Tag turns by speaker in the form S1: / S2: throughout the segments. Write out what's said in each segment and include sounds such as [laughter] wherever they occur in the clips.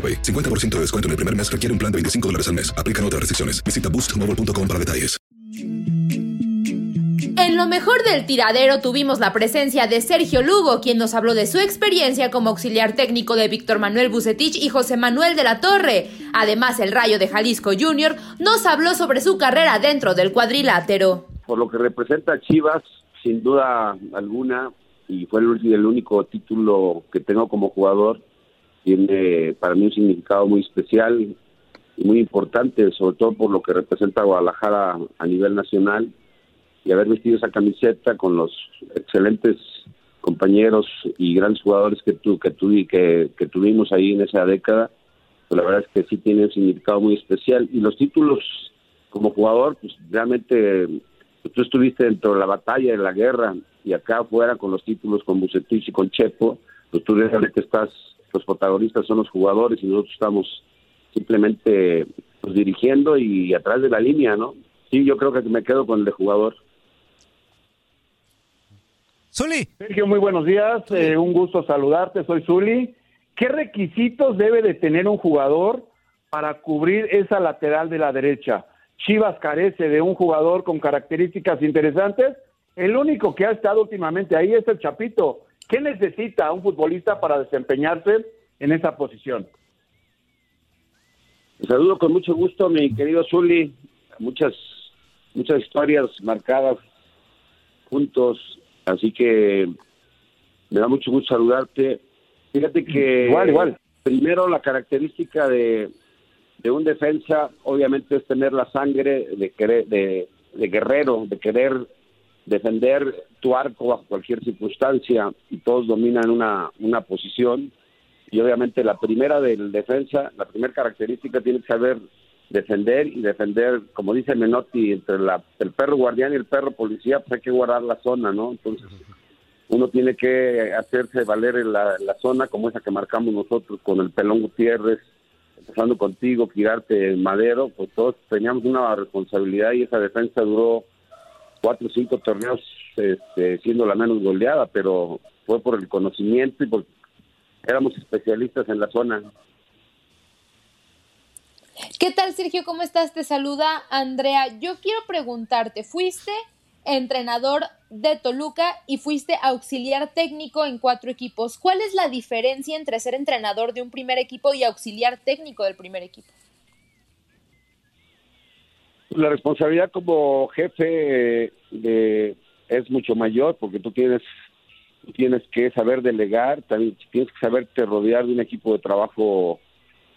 S1: AroPay. 50% de descuento en el primer mes requiere un plan de 25 dólares al mes. Aplican otras restricciones. Visita boostmobile.com para detalles.
S2: En lo mejor del tiradero tuvimos la presencia de Sergio Lugo, quien nos habló de su experiencia como auxiliar técnico de Víctor Manuel Bucetich y José Manuel de la Torre. Además, el Rayo de Jalisco Jr. nos habló sobre su carrera dentro del cuadrilátero.
S3: Por lo que representa Chivas, sin duda alguna, y fue el, el único título que tengo como jugador, tiene para mí un significado muy especial y muy importante, sobre todo por lo que representa Guadalajara a nivel nacional y haber vestido esa camiseta con los excelentes compañeros y grandes jugadores que tu, que, tu, que, que tuvimos ahí en esa década, pues la verdad es que sí tiene un significado muy especial. Y los títulos como jugador, pues realmente pues, tú estuviste dentro de la batalla, de la guerra y acá afuera con los títulos con Bucetich y con Chepo, pues tú realmente estás los protagonistas son los jugadores y nosotros estamos simplemente pues, dirigiendo y atrás de la línea, ¿no? Sí, yo creo que me quedo con el de jugador.
S4: Zuli.
S5: Sergio, muy buenos días. Eh, un gusto saludarte. Soy Zuli. ¿Qué requisitos debe de tener un jugador para cubrir esa lateral de la derecha? Chivas carece de un jugador con características interesantes. El único que ha estado últimamente ahí es el Chapito. ¿Qué necesita un futbolista para desempeñarse en esa posición?
S3: Saludo con mucho gusto, mi querido Zuli. Muchas, muchas historias marcadas juntos, así que me da mucho gusto saludarte. Fíjate que
S5: igual, igual.
S3: primero la característica de, de un defensa, obviamente, es tener la sangre de querer, de, de guerrero, de querer defender tu arco bajo cualquier circunstancia y todos dominan una, una posición y obviamente la primera del defensa, la primera característica tiene que saber defender y defender, como dice Menotti, entre la, el perro guardián y el perro policía, pues hay que guardar la zona, ¿no? Entonces uno tiene que hacerse valer la, la zona como esa que marcamos nosotros con el pelón Gutiérrez, empezando contigo, Quirarte, Madero, pues todos teníamos una responsabilidad y esa defensa duró cuatro o cinco torneos este, siendo la menos goleada, pero fue por el conocimiento y porque éramos especialistas en la zona.
S2: ¿Qué tal, Sergio? ¿Cómo estás? Te saluda Andrea. Yo quiero preguntarte, fuiste entrenador de Toluca y fuiste auxiliar técnico en cuatro equipos. ¿Cuál es la diferencia entre ser entrenador de un primer equipo y auxiliar técnico del primer equipo?
S3: La responsabilidad como jefe de, es mucho mayor porque tú tienes tienes que saber delegar, también tienes que saberte rodear de un equipo de trabajo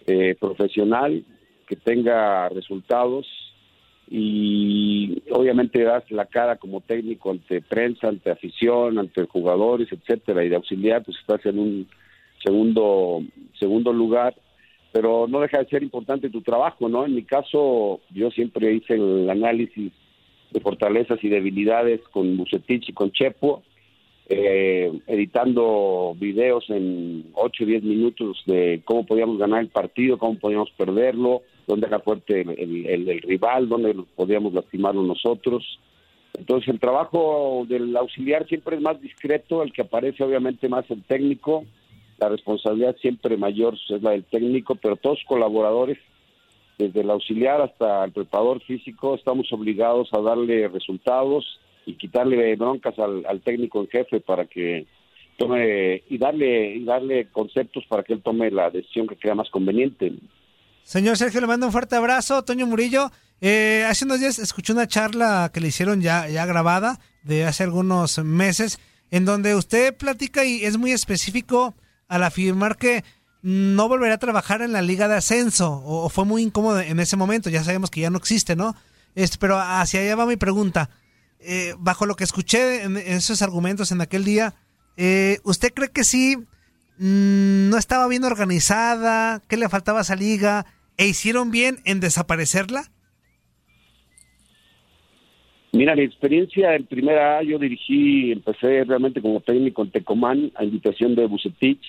S3: eh, profesional que tenga resultados y obviamente das la cara como técnico ante prensa, ante afición, ante jugadores, etcétera, y de auxiliar pues estás en un segundo segundo lugar, pero no deja de ser importante tu trabajo, ¿no? En mi caso yo siempre hice el análisis de fortalezas y debilidades con Bucetich y con Chepo, eh, editando videos en 8 o 10 minutos de cómo podíamos ganar el partido, cómo podíamos perderlo, dónde era fuerte el, el, rival, dónde podíamos lastimarlo nosotros. Entonces el trabajo del auxiliar siempre es más discreto, el que aparece obviamente más el técnico, la responsabilidad siempre mayor es la del técnico, pero todos colaboradores, desde el auxiliar hasta el preparador físico, estamos obligados a darle resultados y quitarle broncas al, técnico en jefe para que tome y darle y darle conceptos para que él tome la decisión que crea más conveniente.
S4: Señor Sergio, le mando un fuerte abrazo. Toño Murillo, eh, hace unos días escuché una charla que le hicieron ya, ya grabada de hace algunos meses, en donde usted platica y es muy específico al afirmar que no volverá a trabajar en la liga de ascenso, o, fue muy incómodo en ese momento, ya sabemos que ya no existe, ¿no? Este, pero hacia allá va mi pregunta. Eh, bajo lo que escuché en, esos argumentos en aquel día, eh, ¿usted cree que sí mm, no estaba bien organizada, que le faltaba a esa liga, e hicieron bien en desaparecerla?
S3: Mira, mi experiencia en primera A, yo dirigí, empecé realmente como técnico en Tecomán a invitación de Bucetich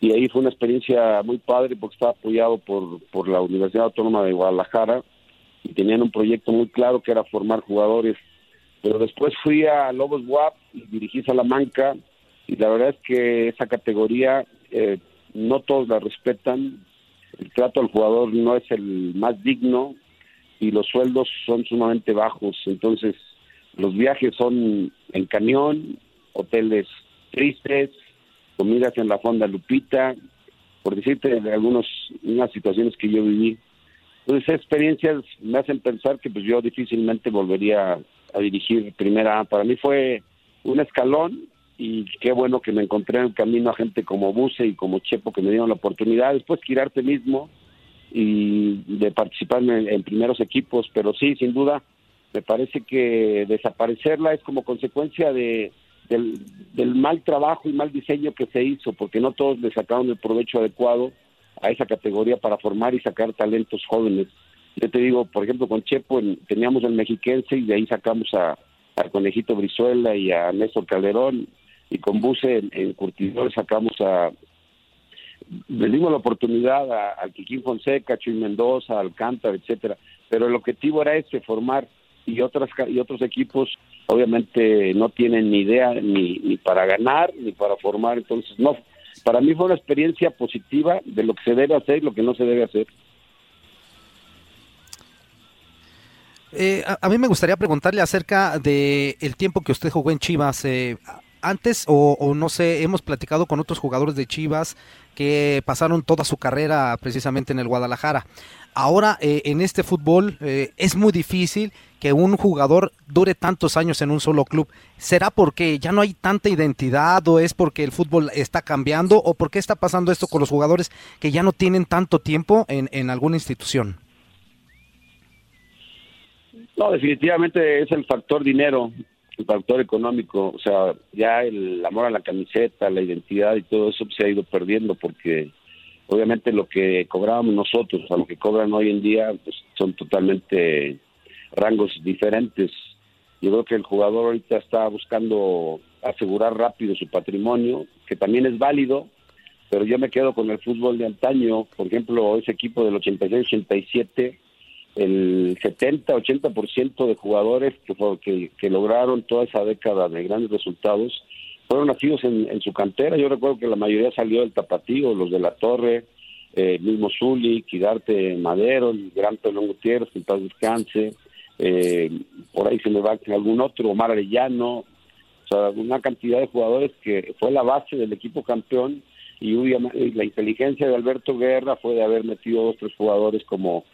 S3: y ahí fue una experiencia muy padre porque estaba apoyado por, por la Universidad Autónoma de Guadalajara y tenían un proyecto muy claro que era formar jugadores. Pero después fui a Lobos WAP y dirigí Salamanca y la verdad es que esa categoría eh, no todos la respetan, el trato al jugador no es el más digno y los sueldos son sumamente bajos, entonces los viajes son en camión, hoteles tristes, comidas en la fonda Lupita, por decirte de algunas unas situaciones que yo viví. Entonces esas experiencias me hacen pensar que pues yo difícilmente volvería a dirigir primera Para mí fue un escalón y qué bueno que me encontré en el camino a gente como Buse y como Chepo que me dieron la oportunidad. Después girarte mismo y de participar en, primeros equipos, pero sí, sin duda, me parece que desaparecerla es como consecuencia de, del, mal trabajo y mal diseño que se hizo, porque no todos le sacaron el provecho adecuado a esa categoría para formar y sacar talentos jóvenes. Yo te digo, por ejemplo, con Chepo teníamos el mexiquense y de ahí sacamos a, al Conejito Brizuela y a Néstor Calderón y con Buse en, Curtidor sacamos a le dimos la oportunidad al Quiquín Fonseca, Chuy Mendoza, Alcántara, etcétera, pero el objetivo era ese, formar y otras y otros equipos obviamente no tienen ni idea ni, ni para ganar ni para formar, entonces no, para mí fue una experiencia positiva de lo que se debe hacer y lo que no se debe hacer.
S6: Eh, a, mí me gustaría preguntarle acerca de el tiempo que usted jugó en Chivas. Eh, antes, o, no sé, hemos platicado con otros jugadores de Chivas que pasaron toda su carrera precisamente en el Guadalajara. Ahora, eh, en este fútbol, es muy difícil que un jugador dure tantos años en un solo club. ¿Será porque ya no hay tanta identidad o es porque el fútbol está cambiando o por qué está pasando esto con los jugadores que ya no tienen tanto tiempo en alguna institución?
S3: No, definitivamente es el factor dinero, el factor económico. O sea, ya el amor a la camiseta, la identidad y todo eso se ha ido perdiendo porque obviamente lo que cobrábamos nosotros a lo que cobran hoy en día pues, son totalmente rangos diferentes. Yo creo que el jugador ahorita está buscando asegurar rápido su patrimonio, que también es válido, pero yo me quedo con el fútbol de antaño, por ejemplo, ese equipo del 86-87 el 70-80% de jugadores que, que, lograron toda esa década de grandes resultados fueron nacidos en, su cantera. Yo recuerdo que la mayoría salió del Tapatío, los de la Torre, eh, mismo Zuli, Quidarte Madero, el gran Pelón Gutiérrez, que en paz descanse, eh, por ahí se me va algún otro, Omar Arellano, o sea, una cantidad de jugadores que fue la base del equipo campeón y la inteligencia de Alberto Guerra fue de haber metido otros jugadores como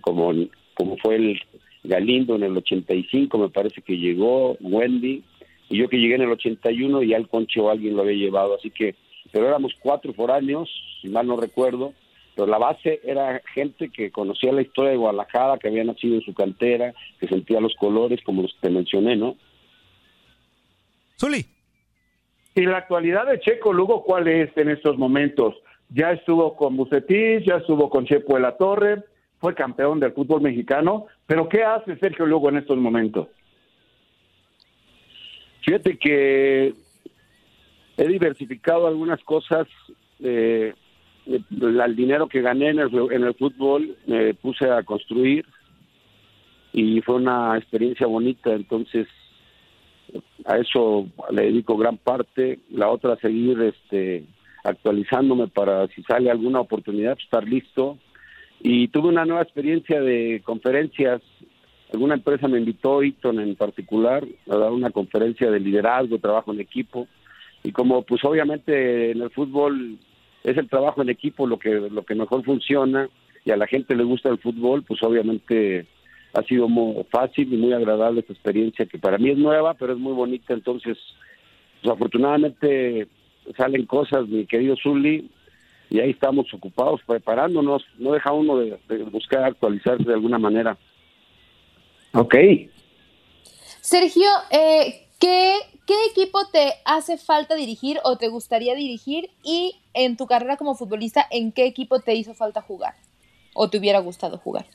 S3: como, como fue el Galindo en el 85, me parece que llegó, Wendy, y yo que llegué en el 81 y al Concho alguien lo había llevado, así que, pero éramos cuatro foráneos, si mal no recuerdo, pero la base era gente que conocía la historia de Guadalajara, que había nacido en su cantera, que sentía los colores, como los que te mencioné, ¿no?
S4: Zuli.
S5: ¿Y la actualidad de Checo Lugo cuál es en estos momentos? Ya estuvo con Bucetich, ya estuvo con Chepo de la Torre, fue campeón del fútbol mexicano, pero ¿qué hace Sergio Lugo en estos momentos?
S3: Fíjate que he diversificado algunas cosas. Eh, el dinero que gané en el, fútbol me puse a construir y fue una experiencia bonita. Entonces, a eso le dedico gran parte. La otra, seguir este, actualizándome para si sale alguna oportunidad, pues, estar listo. Y tuve una nueva experiencia de conferencias. Alguna empresa me invitó, Eaton en particular, a dar una conferencia de liderazgo, trabajo en equipo. Y como pues obviamente en el fútbol es el trabajo en equipo lo que, lo que mejor funciona y a la gente le gusta el fútbol, pues obviamente ha sido muy fácil y muy agradable esta experiencia que para mí es nueva, pero es muy bonita. Entonces, pues afortunadamente salen cosas, mi querido Zully, y ahí estamos ocupados preparándonos. No deja uno de, buscar actualizarse de alguna manera.
S5: Ok.
S2: Sergio, eh, ¿qué, ¿qué equipo te hace falta dirigir o te gustaría dirigir? Y en tu carrera como futbolista, ¿en qué equipo te hizo falta jugar o te hubiera gustado jugar?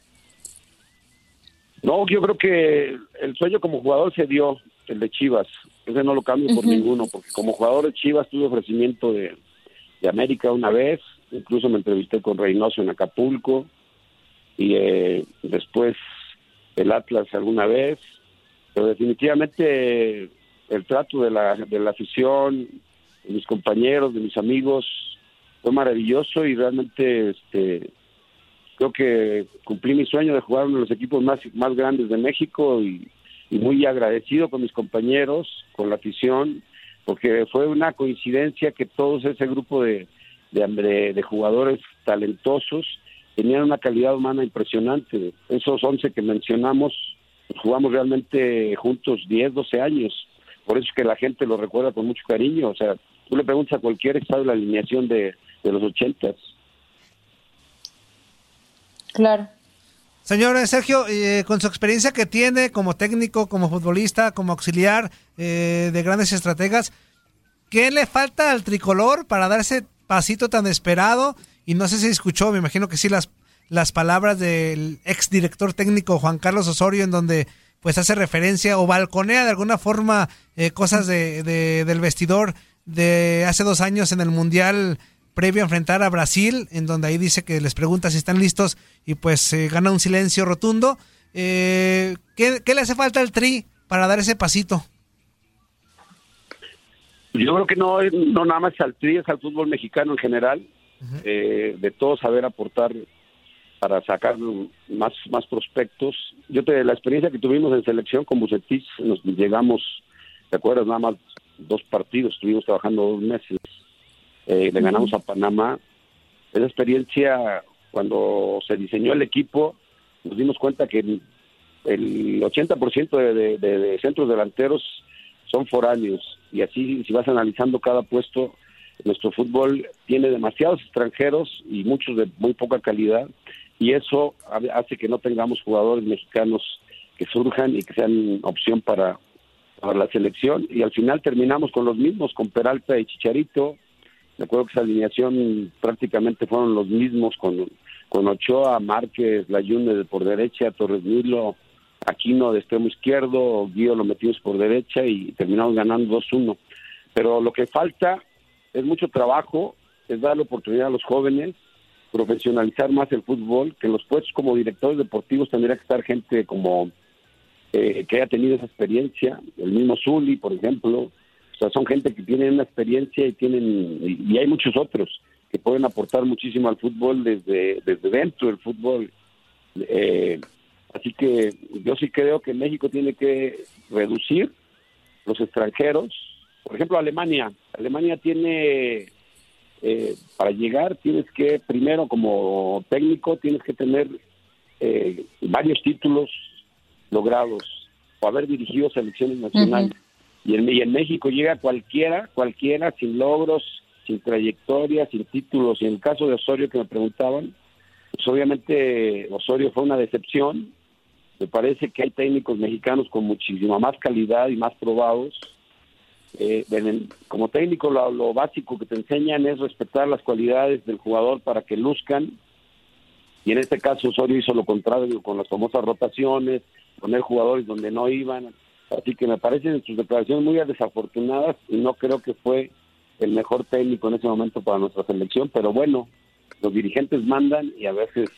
S3: No, yo creo que el sueño como jugador se dio, el de Chivas. Ese no lo cambio por ninguno, porque como jugador de Chivas tuve ofrecimiento de, de América una vez, incluso me entrevisté con Reynoso en Acapulco, y eh, después el Atlas alguna vez, pero definitivamente el trato de la, de la afición, de mis compañeros, de mis amigos, fue maravilloso y realmente este creo que cumplí mi sueño de jugar uno de los equipos más, más grandes de México y, muy agradecido con mis compañeros, con la afición, porque fue una coincidencia que todos ese grupo de, de, de jugadores talentosos tenían una calidad humana impresionante. Esos 11 que mencionamos, pues, jugamos realmente juntos 10, 12 años. Por eso es que la gente lo recuerda con mucho cariño. O sea, tú le preguntas a cualquier estado de la alineación de, de los ochentas.
S2: Claro.
S4: Señor Sergio, eh, con su experiencia que tiene como técnico, como futbolista, como auxiliar eh, de grandes estrategas, ¿qué le falta al tricolor para dar ese pasito tan esperado? Y no sé si escuchó, me imagino que sí, las, las palabras del ex director técnico Juan Carlos Osorio, en donde pues hace referencia o balconea de alguna forma eh, cosas de, del vestidor de hace dos años en el Mundial previo a enfrentar a Brasil, en donde ahí dice que les pregunta si están listos y pues gana un silencio rotundo. Eh, ¿qué, le hace falta al Tri para dar ese pasito?
S3: Yo creo que no, no nada más al Tri, es al fútbol mexicano en general, eh, de todo saber aportar para sacar más, más prospectos. Yo te, la experiencia que tuvimos en selección con Bucetich, nos llegamos, ¿te acuerdas? Nada más dos partidos, estuvimos trabajando dos meses eh, le ganamos a Panamá. Esa experiencia, cuando se diseñó el equipo, nos dimos cuenta que el, 80% de, de, centros delanteros son foráneos. Y así si vas analizando cada puesto, nuestro fútbol tiene demasiados extranjeros y muchos de muy poca calidad. Y eso hace que no tengamos jugadores mexicanos que surjan y que sean opción para, para la selección. Y al final terminamos con los mismos, con Peralta y Chicharito, me acuerdo que esa alineación prácticamente fueron los mismos con, con Ochoa, Márquez, Layune por derecha, Torres Nilo, Aquino de extremo izquierdo, Guío lo metimos por derecha y terminamos ganando 2-1. Pero lo que falta es mucho trabajo, es dar la oportunidad a los jóvenes, profesionalizar más el fútbol, que en los puestos como directores deportivos tendría que estar gente como eh, que haya tenido esa experiencia, el mismo Zuli, por ejemplo, o sea, son gente que tienen una experiencia y tienen y hay muchos otros que pueden aportar muchísimo al fútbol desde, desde dentro del fútbol. Eh, así que yo sí creo que México tiene que reducir los extranjeros. Por ejemplo, Alemania. Alemania tiene, eh, para llegar, tienes que, primero como técnico, tienes que tener eh, varios títulos logrados o haber dirigido selecciones nacionales. Y en, México llega cualquiera, cualquiera, sin logros, sin trayectoria, sin títulos. Y en el caso de Osorio que me preguntaban, pues obviamente Osorio fue una decepción. Me parece que hay técnicos mexicanos con muchísima más calidad y más probados. Eh, como técnico lo, lo básico que te enseñan es respetar las cualidades del jugador para que luzcan. Y en este caso Osorio hizo lo contrario con las famosas rotaciones, poner jugadores donde no iban. Así que me parecen sus declaraciones muy desafortunadas y no creo que fue el mejor técnico en ese momento para nuestra selección, pero bueno, los dirigentes mandan y a veces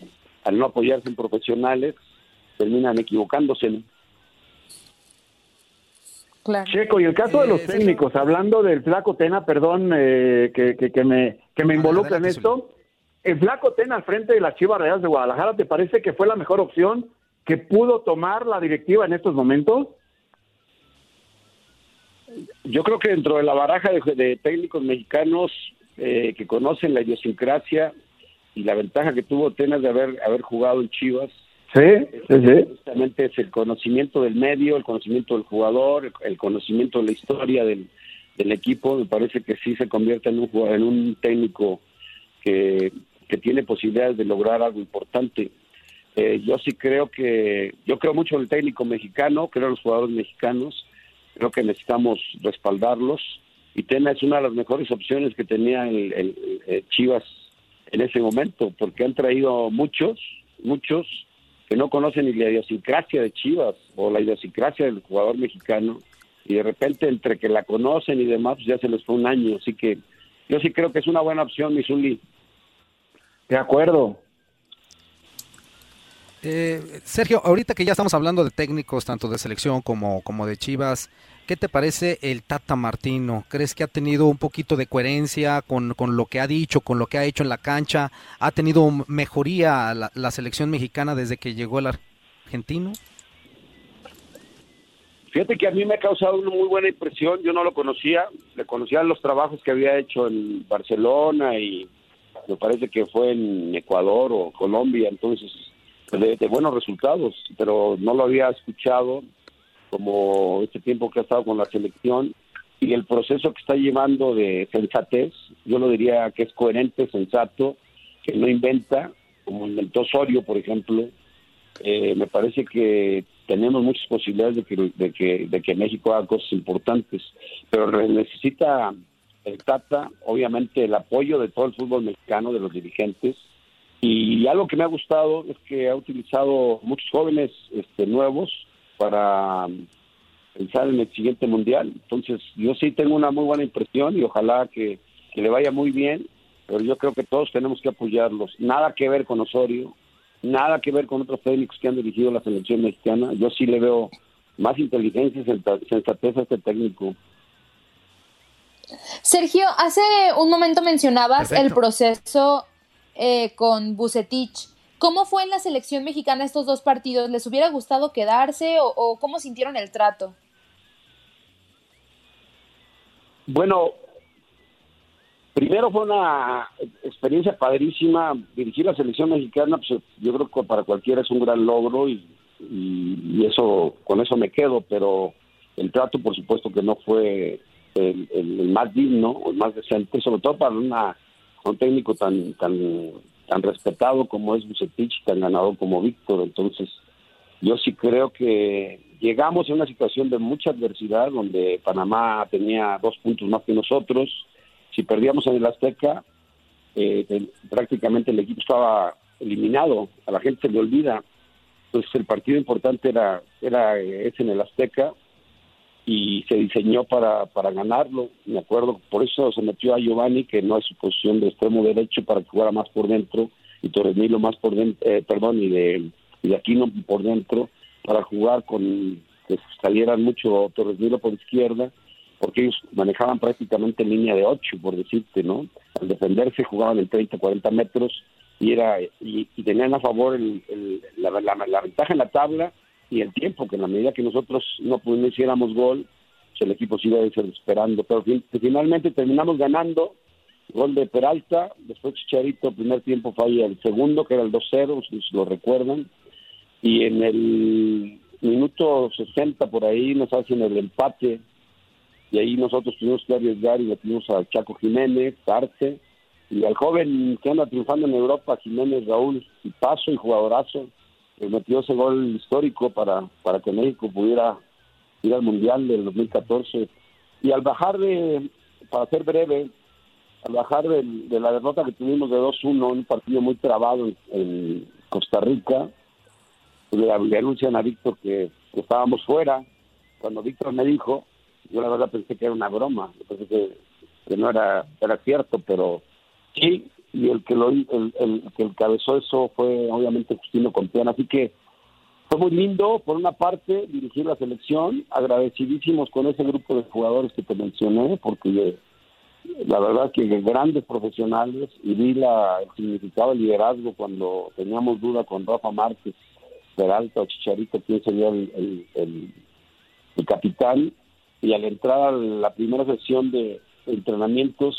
S3: al no apoyarse en profesionales terminan equivocándose.
S5: Checo, y el caso de los técnicos, hablando del Flaco Tena, perdón eh, que, que, me, que me involucre en esto, el Flaco Tena al frente de las Chivas Reales de Guadalajara, ¿te parece que fue la mejor opción que pudo tomar la directiva en estos momentos?
S3: Yo creo que dentro de la baraja de, técnicos mexicanos eh, que conocen la idiosincrasia y la ventaja que tuvo Tenas de haber, haber jugado en Chivas,
S5: sí, sí,
S3: justamente es el conocimiento del medio, el conocimiento del jugador, el conocimiento de la historia del, del equipo. Me parece que sí se convierte en un, en un técnico que, que tiene posibilidades de lograr algo importante. Eh, yo sí creo que, yo creo mucho en el técnico mexicano, creo en los jugadores mexicanos, creo que necesitamos respaldarlos. Y Tena es una de las mejores opciones que tenía el, Chivas en ese momento, porque han traído muchos, muchos que no conocen ni la idiosincrasia de Chivas o la idiosincrasia del jugador mexicano. Y de repente entre que la conocen y demás pues ya se les fue un año, así que yo sí creo que es una buena opción, Misuli.
S5: De acuerdo,
S6: eh, Sergio, ahorita que ya estamos hablando de técnicos, tanto de selección como, como de Chivas, ¿qué te parece el Tata Martino? ¿Crees que ha tenido un poquito de coherencia con, lo que ha dicho, con lo que ha hecho en la cancha? ¿Ha tenido mejoría la, la selección mexicana desde que llegó el argentino?
S3: Fíjate que a mí me ha causado una muy buena impresión. Yo no lo conocía, le conocía los trabajos que había hecho en Barcelona y me parece que fue en Ecuador o Colombia. Entonces, de, buenos resultados, pero no lo había escuchado como este tiempo que ha estado con la selección y el proceso que está llevando de sensatez, yo lo diría que es coherente, sensato, que no inventa, como inventó Osorio, por ejemplo. Eh, me parece que tenemos muchas posibilidades de que, de que, de que México haga cosas importantes, pero necesita el Tata, obviamente, el apoyo de todo el fútbol mexicano, de los dirigentes, y algo que me ha gustado es que ha utilizado muchos jóvenes este, nuevos para pensar en el siguiente mundial. Entonces, yo sí tengo una muy buena impresión y ojalá que, le vaya muy bien, pero yo creo que todos tenemos que apoyarlos. Nada que ver con Osorio, nada que ver con otros técnicos que han dirigido la selección mexicana. Yo sí le veo más inteligencia y sensatez a este técnico.
S2: Sergio, hace un momento mencionabas el proceso eh, con Bucetich. ¿Cómo fue en la selección mexicana estos dos partidos? ¿Les hubiera gustado quedarse o, cómo sintieron el trato?
S3: Bueno, primero fue una experiencia padrísima. Dirigir la selección mexicana, pues, yo creo que para cualquiera es un gran logro y, eso con eso me quedo, pero el trato, por supuesto, que no fue el, el más digno, el más decente, sobre todo para una un técnico tan tan tan respetado como es Bucetich, tan ganado como Víctor. Entonces, yo sí creo que llegamos a una situación de mucha adversidad donde Panamá tenía dos puntos más que nosotros. Si perdíamos en el Azteca, eh, prácticamente el equipo estaba eliminado. A la gente se le olvida. Entonces, el partido importante era, era ese en el Azteca y se diseñó para, para ganarlo. Me acuerdo, por eso se metió a Giovanni, que no es su posición de extremo derecho, para que jugara más por dentro, y Torres Nilo más por dentro, eh, perdón, y de, y de Aquino por dentro, para jugar con que salieran mucho Torres Nilo por izquierda, porque ellos manejaban prácticamente línea de 8, por decirte, ¿no? Al defenderse jugaban en 30, 40 metros y era y, tenían a favor el, la, la ventaja en la tabla y el tiempo, que en la medida que nosotros no, no hiciéramos gol, pues el equipo se iba desesperando. Pero finalmente terminamos ganando, gol de Peralta, después Chicharito, primer tiempo falla el segundo, que era el 2-0, si lo recuerdan, y en el minuto 60 por ahí nos hacen el empate y ahí nosotros tuvimos que arriesgar y metimos a Chaco Jiménez, Arce, y al joven que anda triunfando en Europa, Jiménez Raúl, y paso y jugadorazo, metió ese gol histórico para, para que México pudiera ir al Mundial del 2014. Y al bajar de, para ser breve, al bajar de, la derrota que tuvimos de 2-1, un partido muy trabado en, Costa Rica, le, anuncian a Víctor que, estábamos fuera. Cuando Víctor me dijo, yo la verdad pensé que era una broma, pensé que, que no era, era cierto, pero sí, y el que lo el, el, que encabezó eso fue obviamente Justino Compián, así que fue muy lindo, por una parte, dirigir la selección, agradecidísimos con ese grupo de jugadores que te mencioné, porque la verdad que grandes profesionales y vi la, el significado del liderazgo cuando teníamos duda con Rafa Márquez, Peralta o Chicharito, quién sería el, el, el, capitán, y al entrar a la primera sesión de entrenamientos,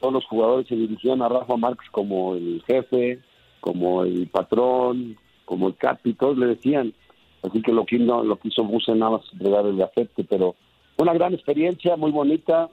S3: todos los jugadores se dirigían a Rafa Márquez como el jefe, como el patrón, como el Capi, todos le decían. Así que lo que, no, lo que hizo Buse nada más entregar el afecto, pero una gran experiencia, muy bonita.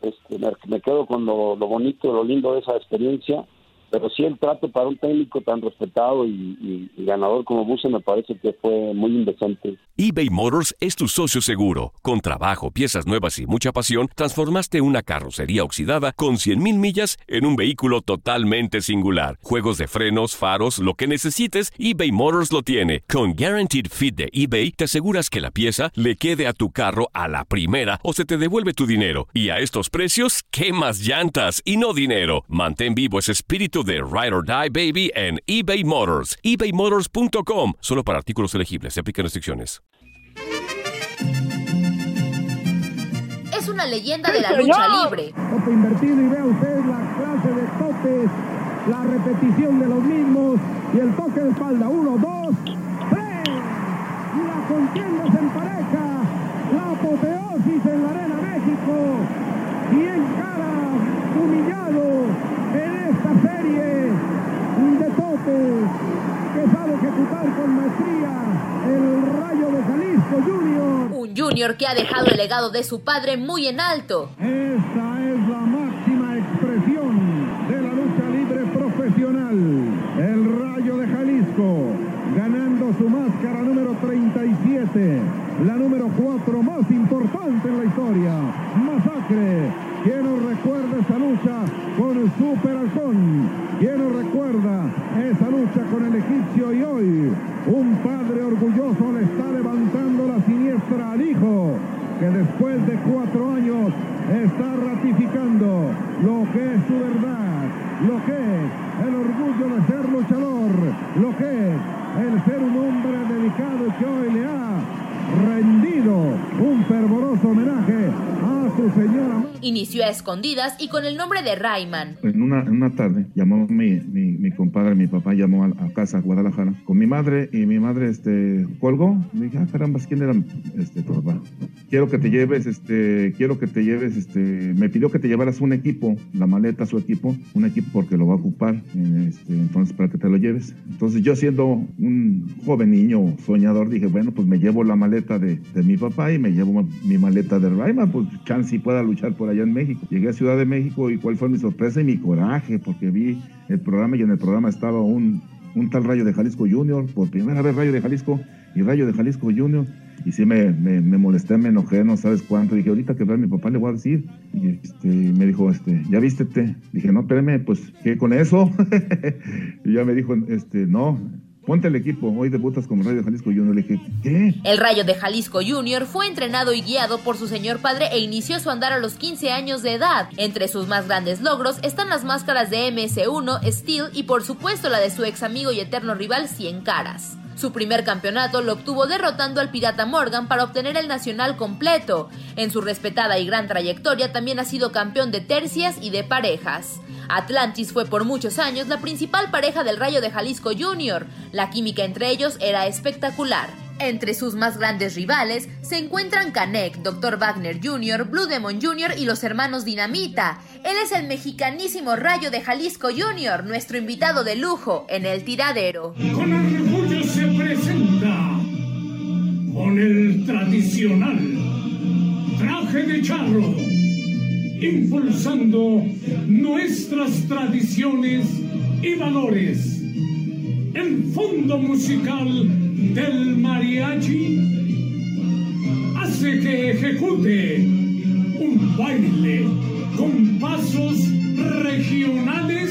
S3: Este, me, quedo con lo, lo bonito, lo lindo de esa experiencia pero sí el trato para un técnico tan respetado y, ganador como Buse me parece que fue muy indecente.
S7: eBay Motors es tu socio seguro. Con trabajo, piezas nuevas y mucha pasión, transformaste una carrocería oxidada con 100.000 millas en un vehículo totalmente singular. Juegos de frenos, faros, lo que necesites, eBay Motors lo tiene. Con Guaranteed Fit de eBay, te aseguras que la pieza le quede a tu carro a la primera o se te devuelve tu dinero. Y a estos precios, ¿qué más llantas y no dinero? Mantén vivo ese espíritu de Ride or Die Baby en eBay Motors. ebaymotors.com. Solo para artículos elegibles. Se aplican restricciones.
S8: Es una leyenda de la lucha libre.
S9: Tope invertido y vea usted la clase de topes, la repetición de los mismos y el toque de espalda. Uno, dos, tres. Y la contienda se empareja. La apoteosis en la Arena México. Y en cara, humillado esta serie de topes que sabe ejecutar con maestría el Rayo de Jalisco Junior.
S8: Un Junior que ha dejado el legado de su padre muy en alto.
S9: Esta es la máxima expresión de la lucha libre profesional. El Rayo de Jalisco ganando su máscara número 37, la número 4 más importante en la historia. Masacre ¿Quién nos recuerda esa lucha con el Super Halcón? ¿Quién nos recuerda esa lucha con el egipcio? Y hoy un padre orgulloso le está levantando la siniestra al hijo, que después de cuatro años está ratificando lo que es su verdad, lo que es el orgullo de ser luchador, lo que es el ser un hombre dedicado que hoy le ha rendido un fervoroso homenaje a su señora.
S8: Inició a escondidas y con el nombre de Rayman.
S10: En una, en una tarde llamó mi, mi, mi, compadre, mi papá llamó a, casa a Guadalajara con mi madre y mi madre este, colgó. Me dije, ah, caramba, ¿quién era este, tu papá? Quiero que te lleves, este, quiero que te lleves, este, me pidió que te llevaras un equipo, la maleta, su equipo, un equipo porque lo va a ocupar, este, entonces para que te lo lleves. Entonces yo siendo un joven niño soñador dije, bueno, pues me llevo la maleta de, mi papá y me llevo mi maleta de Raima, pues chance pueda luchar por allá en México. Llegué a Ciudad de México y cuál fue mi sorpresa y mi coraje, porque vi el programa y en el programa estaba un, un tal Rayo de Jalisco Junior, por primera vez Rayo de Jalisco y Rayo de Jalisco Junior. Y sí me, me, molesté, me enojé, no sabes cuánto. Dije, ahorita que vea mi papá le voy a decir. Y este, me dijo, este, ¿ya vístete? Dije, no, espérame, pues, ¿qué con eso? [laughs] y ya me dijo, este, no, Ponte el equipo, hoy debutas con Rayo de Jalisco Junior. Le dije, ¿qué?
S8: El Rayo de Jalisco Junior fue entrenado y guiado por su señor padre e inició su andar a los 15 años de edad. Entre sus más grandes logros están las máscaras de MS1, Steel y por supuesto la de su ex amigo y eterno rival Cien Caras. Su primer campeonato lo obtuvo derrotando al Pirata Morgan para obtener el nacional completo. En su respetada y gran trayectoria también ha sido campeón de tercias y de parejas. Atlantis fue por muchos años la principal pareja del Rayo de Jalisco Jr. La química entre ellos era espectacular. Entre sus más grandes rivales se encuentran Canek, Dr. Wagner Jr., Blue Demon Jr. y los hermanos Dinamita. Él es el mexicanísimo Rayo de Jalisco Jr., nuestro invitado de lujo en el tiradero.
S11: Con orgullo se presenta con el tradicional Traje de charro, impulsando nuestras tradiciones y valores. El fondo musical del mariachi hace que ejecute un baile con pasos regionales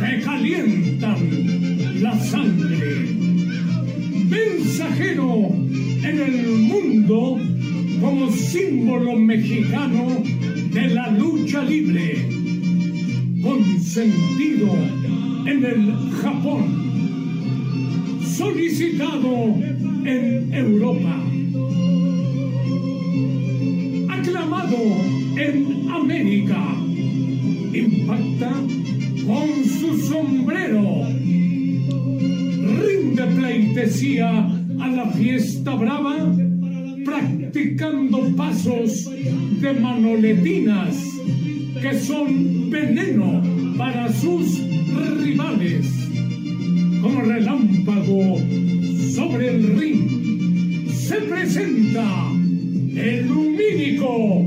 S11: que calientan la sangre. Mensajero en el mundo como símbolo mexicano de la lucha libre, consentido en el Japón, solicitado en Europa, aclamado en América, impacta con su sombrero, rinde pleitesía a la fiesta brava, practicando pasos de manoletinas que son veneno para sus rivales. Como relámpago sobre el ring se presenta el lumínico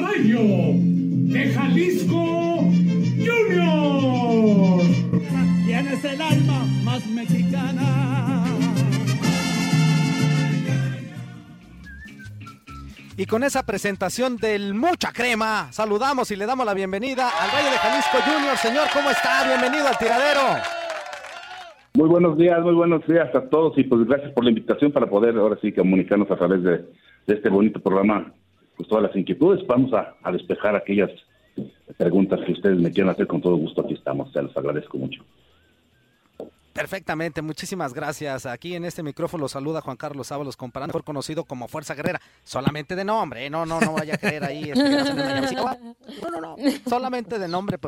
S11: rayo de Jalisco Junior.
S12: Tienes el alma más mexicana.
S6: Y con esa presentación del mucha crema, saludamos y le damos la bienvenida al Rayo de Jalisco Junior. Señor, ¿cómo está? Bienvenido al tiradero.
S13: Muy buenos días, muy buenos días a todos y pues gracias por la invitación para poder ahora sí comunicarnos a través de, de este bonito programa, pues todas las inquietudes. Vamos a, a despejar aquellas preguntas que ustedes me quieran hacer con todo gusto. Aquí estamos, se los agradezco mucho.
S6: Perfectamente, muchísimas gracias. Aquí en este micrófono saluda Juan Carlos Ábalos, comparando, mejor conocido como Fuerza Guerrera, solamente de nombre, ¿eh? no, no, no vaya a creer ahí. Este, no, no, no, solamente de nombre,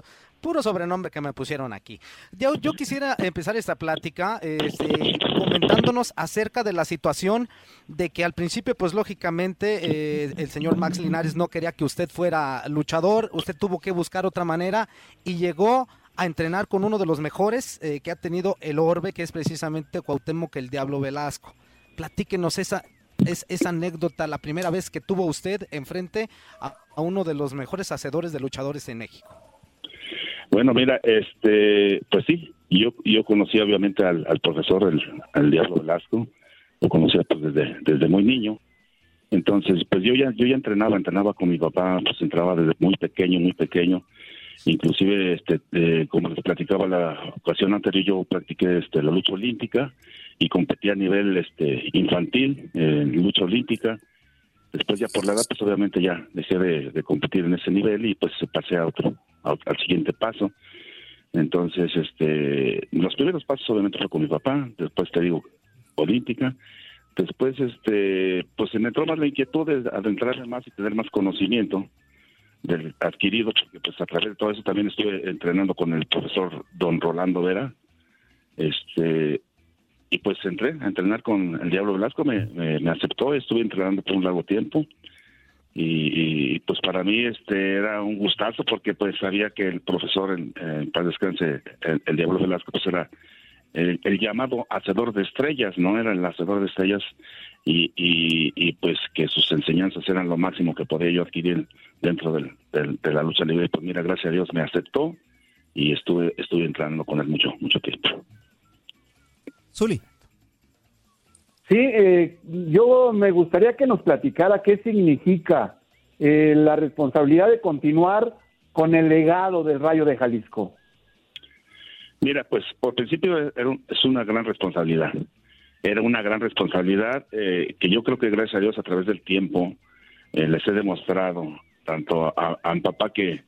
S6: puro sobrenombre que me pusieron aquí. Yo, quisiera empezar esta plática este, comentándonos acerca de la situación de que al principio, pues lógicamente, eh, el señor Max Linares no quería que usted fuera luchador, usted tuvo que buscar otra manera y llegó entrenar con uno de los mejores eh, que ha tenido el Orbe, que es precisamente Cuauhtémoc el Diablo Velasco. Platíquenos esa, es, esa anécdota, la primera vez que tuvo usted enfrente a, a uno de los mejores hacedores de luchadores en México.
S13: Bueno, mira, este, pues sí, yo, yo conocí obviamente al, al profesor, el, al Diablo Velasco, lo conocía pues desde, desde muy niño. Entonces, pues yo ya, yo ya entrenaba, entrenaba con mi papá, pues entraba desde muy pequeño, muy pequeño. Inclusive, este, eh, como les platicaba la ocasión anterior, yo practiqué este, la lucha olímpica y competí a nivel este, infantil en lucha olímpica. Después ya por la edad, pues obviamente ya dejé de, competir en ese nivel y pues pasé a otro, al siguiente paso. Entonces, este, los primeros pasos obviamente fue con mi papá, después te digo, olímpica. Después, este, pues se me entró más la inquietud de adentrarme más y tener más conocimiento del adquirido, porque pues a través de todo eso también estuve entrenando con el profesor don Rolando Vera, este, y pues entré a entrenar con el Diablo Velasco, me, aceptó, estuve entrenando por un largo tiempo, y, y, pues para mí este era un gustazo porque pues sabía que el profesor en, en paz descanse el, el Diablo Velasco pues era el, el llamado hacedor de estrellas no era el hacedor de estrellas y, y, y pues que sus enseñanzas eran lo máximo que podía yo adquirir dentro del, del- de la lucha libre pues mira gracias a Dios me aceptó y estuve estuve entrenando con él mucho mucho tiempo
S4: Zuli.
S5: Sí, eh, yo me gustaría que nos platicara qué significa eh, la responsabilidad de continuar con el legado del Rayo de Jalisco.
S13: Mira, pues por principio es una gran responsabilidad. Era una gran responsabilidad eh, que yo creo que gracias a Dios a través del tiempo eh, les he demostrado tanto a, a mi papá que,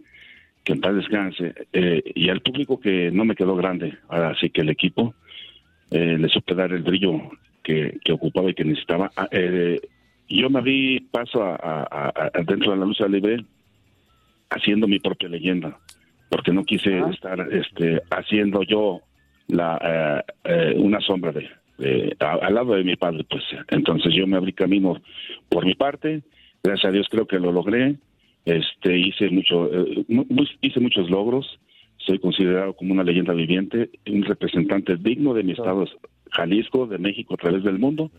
S13: que en paz descanse eh, y al público que no me quedó grande, así que el equipo eh, le supe dar el brillo que, que ocupaba y que necesitaba. Ah, eh, yo me abrí paso a- dentro de la lucha libre haciendo mi propia leyenda, porque no quise estar este, haciendo yo la eh, eh, una sombra de, de- a- al lado de mi padre, pues. Entonces yo me abrí camino por mi parte, gracias a Dios creo que lo logré, este hice mucho, eh, hice muchos logros, soy considerado como una leyenda viviente, un representante digno de mi estado Jalisco, de México a través del mundo.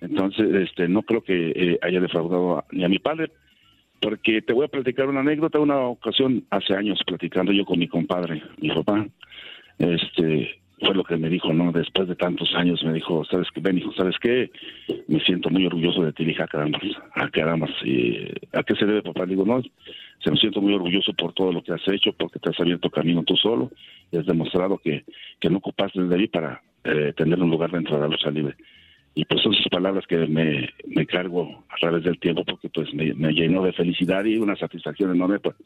S13: Entonces, este, no creo que eh, haya defraudado a- ni a mi padre, porque te voy a platicar una anécdota, una ocasión hace años platicando yo con mi compadre, mi papá, este, fue lo que me dijo, ¿no? Después de tantos años me dijo, ¿sabes qué? Ben, hijo, ¿sabes qué? Me siento muy orgulloso de ti, dije, ah, caramba, ¿a qué se debe, papá? Le digo, no, se me siento muy orgulloso por todo lo que has hecho, porque te has abierto camino tú solo, y has demostrado que, que no ocupaste desde ahí para eh, tener un lugar dentro de la lucha libre. Y pues son esas palabras que me, me cargo a través del tiempo, porque pues me, me llenó de felicidad y una satisfacción enorme, pues,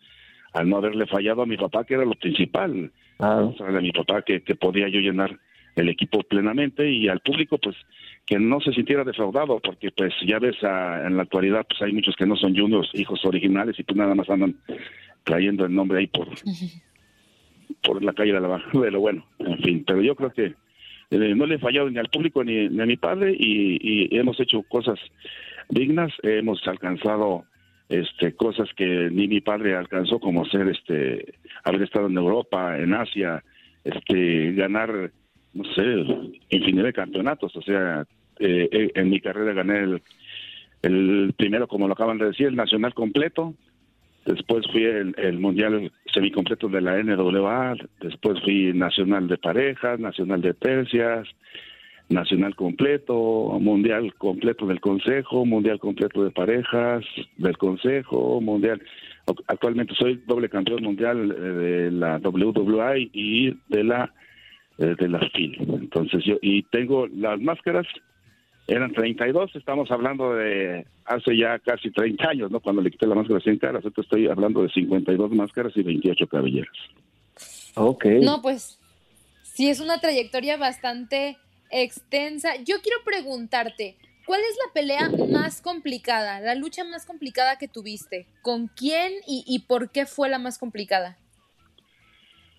S13: al no haberle fallado a mi papá, que era lo principal. a mi papá que, que podía yo llenar el equipo plenamente y al público pues que no se sintiera defraudado porque pues ya ves en la actualidad pues hay muchos que no son juniors hijos originales y pues nada más andan trayendo el nombre ahí por por la calle de la [laughs] de lo bueno en fin. Pero yo creo que eh, no le he fallado ni al público ni, ni a mi padre y, y, hemos hecho cosas dignas hemos alcanzado este cosas que ni mi padre alcanzó como ser este haber estado en Europa en Asia este ganar no sé infinidad de campeonatos. O sea eh, eh, en mi carrera gané el, el primero como lo acaban de decir el nacional completo después fui el, el mundial semicompleto de la NWA después fui nacional de parejas nacional de tercias nacional completo, mundial completo del Consejo, mundial completo de parejas del Consejo, mundial. Actualmente soy doble campeón mundial eh, de la WWA y de la eh, de la FIL. Entonces yo y tengo las máscaras eran 32, estamos hablando de hace ya casi 30 años, ¿no? Cuando le quité la máscara 100 caras, ahorita estoy hablando de 52 máscaras y 28 cabelleras.
S2: Ok. No, pues sí es una trayectoria bastante extensa. Yo quiero preguntarte, ¿cuál es la pelea más complicada, la lucha más complicada que tuviste? ¿Con quién y, por qué fue la más complicada?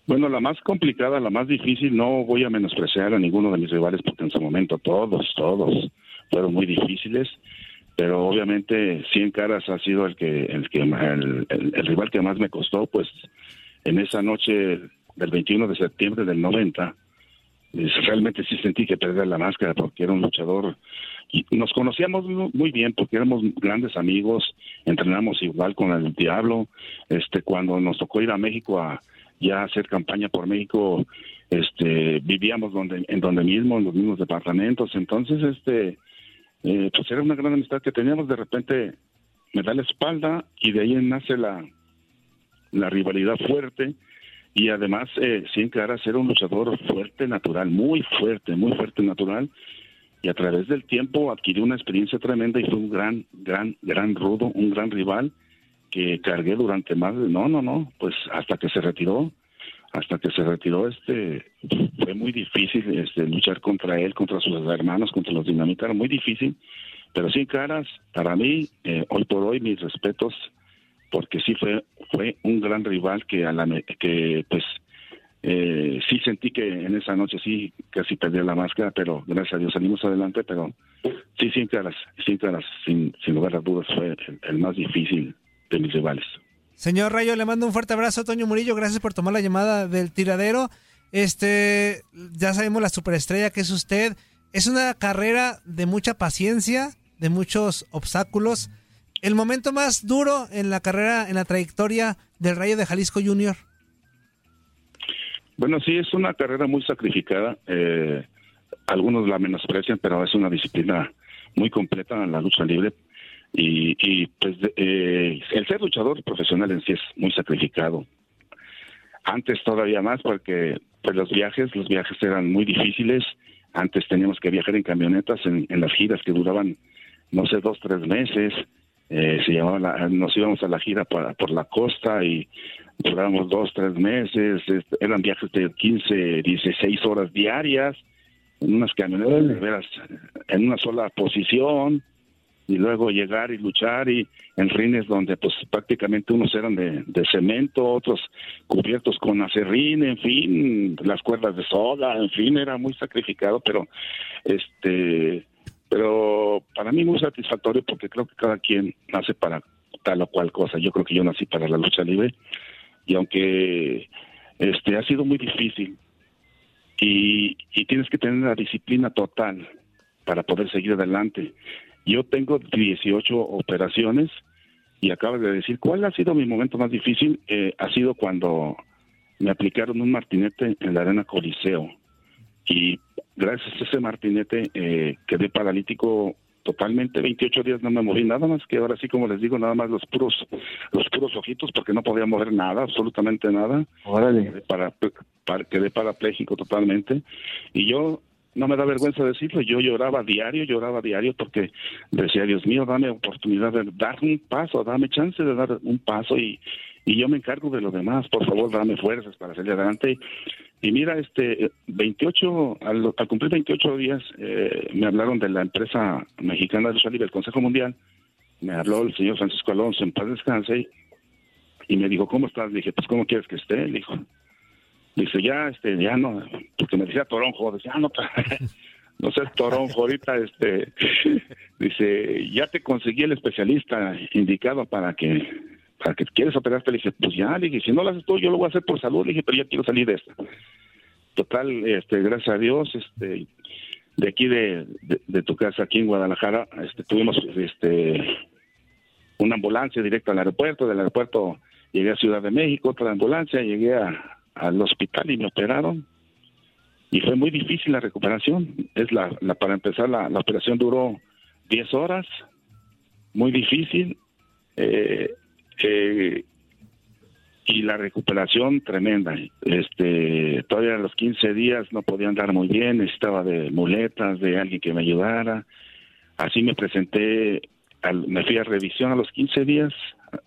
S13: Bueno, la más complicada, la más difícil, no voy a menospreciar a ninguno de mis rivales porque en su momento todos, todos fueron muy difíciles, pero obviamente 100 caras ha sido el que el que el rival que más me costó, pues en esa noche del 21 de septiembre del 90 realmente sí sentí que perder la máscara porque era un luchador y nos conocíamos muy bien porque éramos grandes amigos, entrenamos igual con el Diablo, este cuando nos tocó ir a México a ya hacer campaña por México, este vivíamos donde en donde mismo en los mismos departamentos, entonces este eh, pues era una gran amistad que teníamos, de repente me da la espalda y de ahí nace la la rivalidad fuerte. Y además eh, sin cara ser un luchador fuerte natural, muy fuerte, muy fuerte natural. Y a través del tiempo adquirió una experiencia tremenda y fue un gran, gran, gran rudo, un gran rival que cargué durante más de, no, no, no, pues hasta que se retiró, hasta que se retiró, este, fue muy difícil este, luchar contra él, contra sus hermanos, contra los dinamitas, muy difícil, pero sin caras, para mí, eh, hoy por hoy, mis respetos porque sí fue fue un gran rival que a la que pues eh, sí sentí que en esa noche sí casi perdí la máscara, pero gracias a Dios salimos adelante, pero sí, sin caras, sin caras, sin, sin lugar a dudas fue el, más difícil de mis rivales.
S4: Señor Rayo, le mando un fuerte abrazo a Toño Murillo, gracias por tomar la llamada del tiradero. Este, ya sabemos la superestrella que es usted. Es una carrera de mucha paciencia, de muchos obstáculos el momento más duro en la carrera, en la trayectoria del Rayo de Jalisco Junior.
S13: Bueno, sí, es una carrera muy sacrificada. Eh, algunos la menosprecian, pero es una disciplina muy completa en la lucha libre. Y, pues eh, el ser luchador profesional en sí es muy sacrificado. Antes todavía más porque pues los viajes, los viajes eran muy difíciles. Antes teníamos que viajar en camionetas en, en las giras que duraban, no sé, dos, tres meses eh, se llamaba nos íbamos a la gira por, por la costa y durábamos dos, tres meses, eran viajes de 15, 16 horas diarias, en unas camionetas en una sola posición, y luego llegar y luchar y en rines donde pues prácticamente unos eran de, cemento, otros cubiertos con acerrín, en fin, las cuerdas de soda, en fin, era muy sacrificado, pero este pero para mí muy satisfactorio porque creo que cada quien nace para tal o cual cosa. Yo creo que yo nací para la lucha libre y aunque este ha sido muy difícil y, y tienes que tener la disciplina total para poder seguir adelante. Yo tengo 18 operaciones y acabas de decir, ¿cuál ha sido mi momento más difícil? Eh, ha sido cuando me aplicaron un martinete en la arena Coliseo. Y gracias a ese martinete eh, quedé paralítico totalmente. 28 días no me moví nada más que ahora sí como les digo nada más los puros los puros ojitos porque no podía mover nada absolutamente nada. Quedé, para, para, quedé parapléjico totalmente. Y yo no me da vergüenza decirlo yo lloraba diario lloraba diario porque decía Dios mío dame oportunidad de dar un paso dame chance de dar un paso y y yo me encargo de lo demás por favor dame fuerzas para salir adelante y mira, este, 28, al, cumplir 28 días, eh, me hablaron de la empresa mexicana de lucha libre, el Consejo Mundial. Me habló el señor Francisco Alonso en paz descanse y me dijo, ¿cómo estás? Le dije, pues, ¿cómo quieres que esté? Le dijo, dice, ya, este, ya no, porque me decía Toronjo, decía, ah, no, [laughs] no sé, Toronjo, ahorita, este, [laughs] dice, ya te conseguí el especialista indicado para que para que quieres operarte, le dije, pues ya, le dije, si no lo haces tú, yo lo voy a hacer por salud, le dije, pero ya quiero salir de esta. Total, este, gracias a Dios, este, de aquí de, de, tu casa aquí en Guadalajara, este, tuvimos este, una ambulancia directa al aeropuerto, del aeropuerto llegué a Ciudad de México, otra ambulancia, llegué a, al hospital y me operaron. Y fue muy difícil la recuperación. Es la, la para empezar, la, la operación duró 10 horas, muy difícil. Eh, eh, y la recuperación tremenda. Este, todavía a los 15 días no podía andar muy bien, necesitaba de muletas, de alguien que me ayudara. Así me presenté, al, me fui a revisión a los 15 días,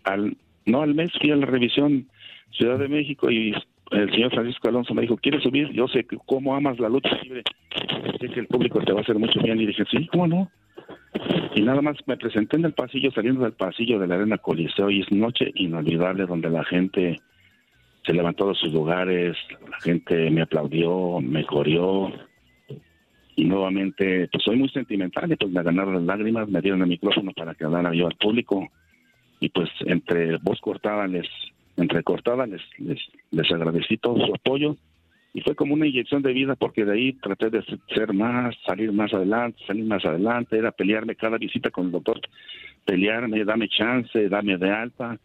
S13: al, no al mes fui a la revisión Ciudad de México y el señor Francisco Alonso me dijo, ¿quieres subir? Yo sé cómo amas la lucha libre, sé que el público te va a hacer mucho bien. Y dije, sí, ¿cómo no? Y nada más me presenté en el pasillo, saliendo del pasillo de la Arena Coliseo, y es noche inolvidable donde la gente se levantó de sus lugares, la gente me aplaudió, me corrió, y nuevamente, pues soy muy sentimental, y pues me ganaron las lágrimas, me dieron el micrófono para que hablara yo al público, y pues entre voz cortada les, entrecortada les, les, les agradecí todo su apoyo, y fue como una inyección de vida porque de ahí traté de ser más, salir más adelante, salir más adelante, era pelearme cada visita con el doctor, pelearme, dame chance, dame de alta,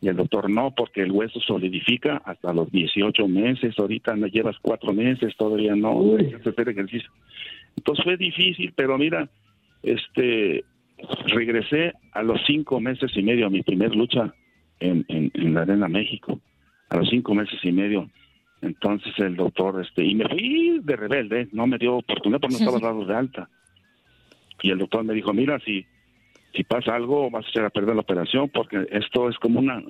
S13: y el doctor no, porque el hueso solidifica hasta los 18 meses, ahorita me llevas cuatro meses, todavía no, hacer ejercicio. Entonces fue difícil, pero mira, este, regresé a los cinco meses y medio a mi primer lucha en, en, la Arena México, a los cinco meses y medio entonces el doctor, este, y me fui de rebelde, no me dio oportunidad porque no estaba dado de alta. Y el doctor me dijo, mira, si, si pasa algo vas a echar a perder la operación porque esto es como una,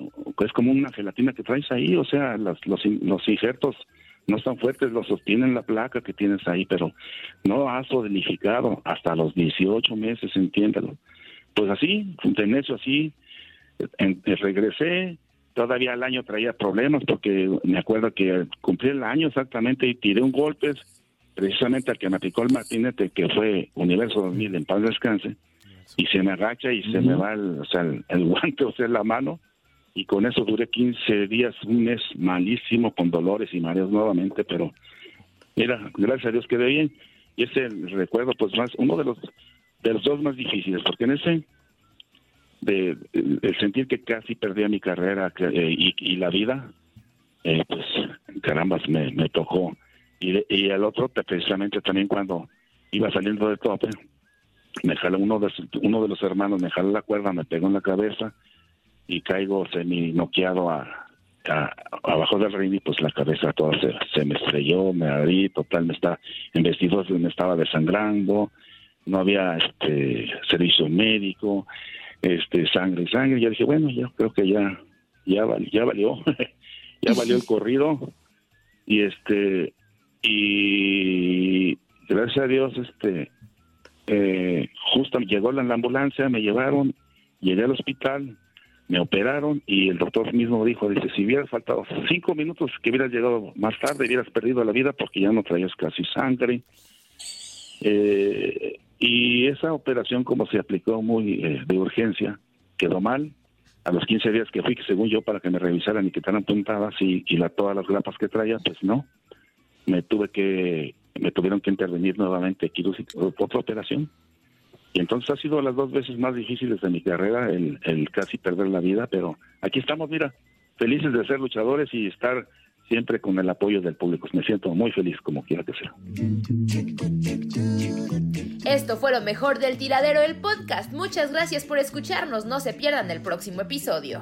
S13: es como una gelatina que traes ahí, o sea, los, los, los injertos no están fuertes, lo sostienen la placa que tienes ahí, pero no ha solidificado hasta los 18 meses, entiéndelo. Pues así, de necio así, en, regresé, todavía el año traía problemas porque me acuerdo que cumplí el año exactamente y tiré un golpe precisamente al que me aplicó el martinete que fue Universo 2000 en paz descanse y se me agacha y se me va el, o sea, el, [laughs] guante o sea la mano y con eso duré 15 días un mes malísimo con dolores y mareos nuevamente pero mira gracias a Dios quedé bien. Y ese recuerdo pues más uno de los de los dos más difíciles porque en ese de, el sentir que casi perdía mi carrera eh, y, la vida, eh, pues carambas me, tocó. Y, y el otro, precisamente también cuando iba saliendo de tope, me jaló uno de, uno de los hermanos, me jaló la cuerda, me pegó en la cabeza y caigo semi noqueado a, abajo del ring y pues la cabeza toda se, se me estrelló, me abrí, total, me está, en vestidos me estaba desangrando, no había este servicio médico, este sangre, sangre. Ya dije, bueno, yo creo que ya, ya, ya valió, [laughs] ya valió el corrido. Y este, y gracias a Dios, este, eh, justo llegó la, ambulancia, me llevaron, llegué al hospital, me operaron y el doctor mismo dijo, dice, si hubieras faltado cinco minutos que hubieras llegado más tarde, hubieras perdido la vida porque ya no traías casi sangre. Eh, y esa operación, como se aplicó muy eh, de urgencia, quedó mal. A los 15 días que fui, según yo, para que me revisaran y quitaran puntadas y, y todas las grapas que traía, pues no. Me tuve que, me tuvieron que intervenir nuevamente quirúrgico, otra operación. Y entonces ha sido las dos veces más difíciles de mi carrera el, el casi perder la vida, pero aquí estamos, mira, felices de ser luchadores y estar siempre con el apoyo del público. Me siento muy feliz como quiera que sea.
S8: Esto fue lo mejor del tiradero del podcast. Muchas gracias por escucharnos. No se pierdan el próximo episodio.